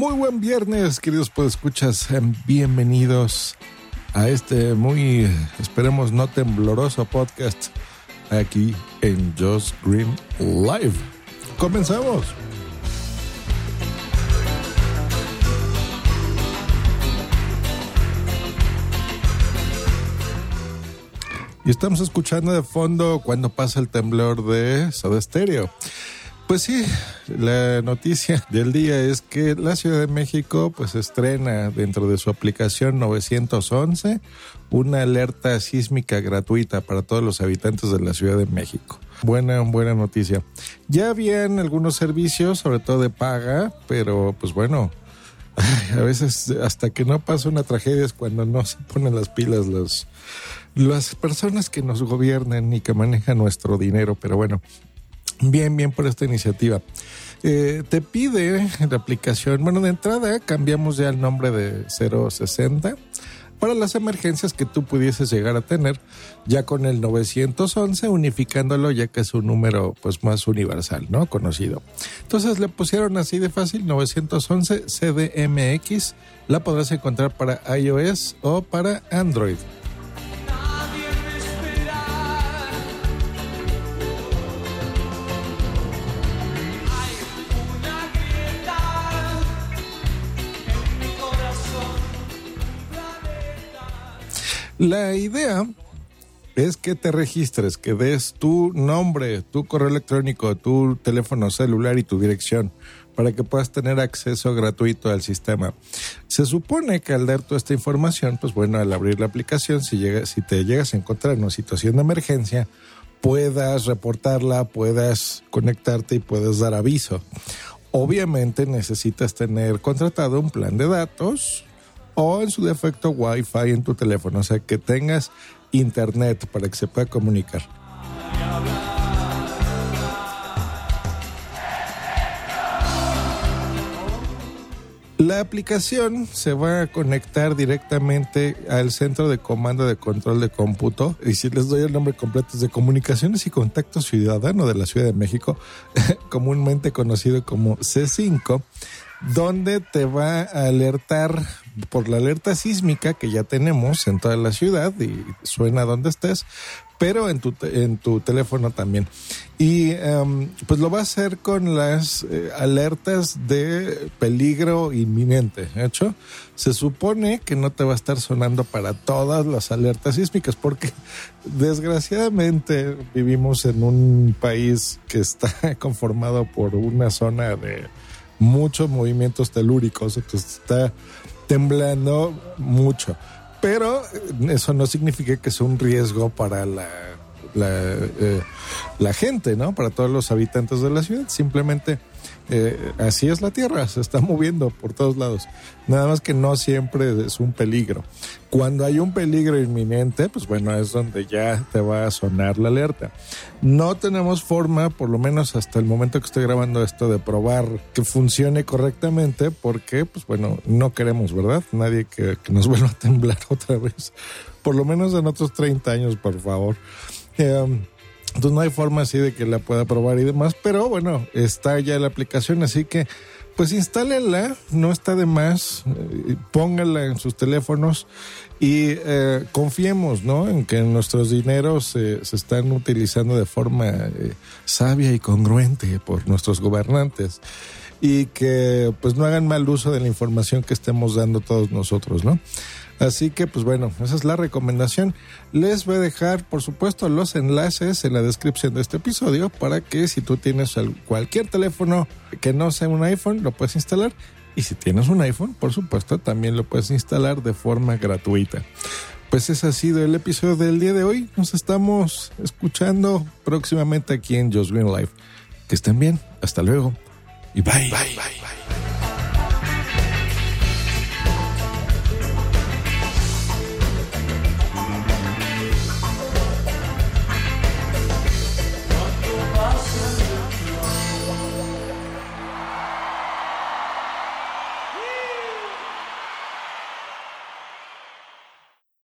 Muy buen viernes, queridos podescuchas. Bienvenidos a este muy, esperemos, no tembloroso podcast aquí en Just Green Live. Comenzamos. Y estamos escuchando de fondo cuando pasa el temblor de Soda Stereo. Pues sí, la noticia del día es que la Ciudad de México pues estrena dentro de su aplicación 911 una alerta sísmica gratuita para todos los habitantes de la Ciudad de México. Buena, buena noticia. Ya habían algunos servicios, sobre todo de paga, pero pues bueno, a veces hasta que no pasa una tragedia es cuando no se ponen las pilas los, las personas que nos gobiernan y que manejan nuestro dinero. Pero bueno, Bien, bien por esta iniciativa. Eh, te pide la aplicación, bueno, de entrada cambiamos ya el nombre de 060 para las emergencias que tú pudieses llegar a tener, ya con el 911 unificándolo ya que es un número pues más universal, ¿no? Conocido. Entonces le pusieron así de fácil 911 CDMX, la podrás encontrar para iOS o para Android. La idea es que te registres, que des tu nombre, tu correo electrónico, tu teléfono celular y tu dirección para que puedas tener acceso gratuito al sistema. Se supone que al dar toda esta información, pues bueno, al abrir la aplicación, si, llega, si te llegas a encontrar en una situación de emergencia, puedas reportarla, puedas conectarte y puedas dar aviso. Obviamente necesitas tener contratado un plan de datos, o en su defecto Wi-Fi en tu teléfono, o sea que tengas internet para que se pueda comunicar. La aplicación se va a conectar directamente al centro de comando de control de cómputo. Y si les doy el nombre completo es de Comunicaciones y Contacto Ciudadano de la Ciudad de México, comúnmente conocido como C5 donde te va a alertar por la alerta sísmica que ya tenemos en toda la ciudad y suena donde estés, pero en tu, en tu teléfono también. Y em, pues lo va a hacer con las eh, alertas de peligro inminente. hecho, se supone que no te va a estar sonando para todas las alertas sísmicas, porque desgraciadamente vivimos en un país que está conformado por una zona de muchos movimientos telúricos, entonces está temblando mucho. Pero eso no significa que sea un riesgo para la, la, eh, la gente, ¿no? Para todos los habitantes de la ciudad. Simplemente eh, así es la Tierra, se está moviendo por todos lados. Nada más que no siempre es un peligro. Cuando hay un peligro inminente, pues bueno, es donde ya te va a sonar la alerta. No tenemos forma, por lo menos hasta el momento que estoy grabando esto, de probar que funcione correctamente, porque, pues bueno, no queremos, ¿verdad? Nadie que, nos vuelva a temblar otra vez. Por lo menos en otros 30 años, por favor. Eh, entonces no hay forma así de que la pueda probar y demás, pero bueno, está ya la aplicación, así que pues instálenla, no está de más, eh, pónganla en sus teléfonos y eh, confiemos, ¿no? En que nuestros dineros se están utilizando de forma eh, sabia y congruente por nuestros gobernantes y que pues no hagan mal uso de la información que estemos dando todos nosotros, ¿no? Así que, pues bueno, esa es la recomendación. Les voy a dejar, por supuesto, los enlaces en la descripción de este episodio para que si tú tienes cualquier teléfono que no sea un iPhone, lo puedes instalar. Y si tienes un iPhone, por supuesto, también lo puedes instalar de forma gratuita. Pues ese ha sido el episodio del día de hoy. Nos estamos escuchando próximamente aquí en Just Green Life. Que estén bien. Hasta luego. Y bye. Bye, bye, bye.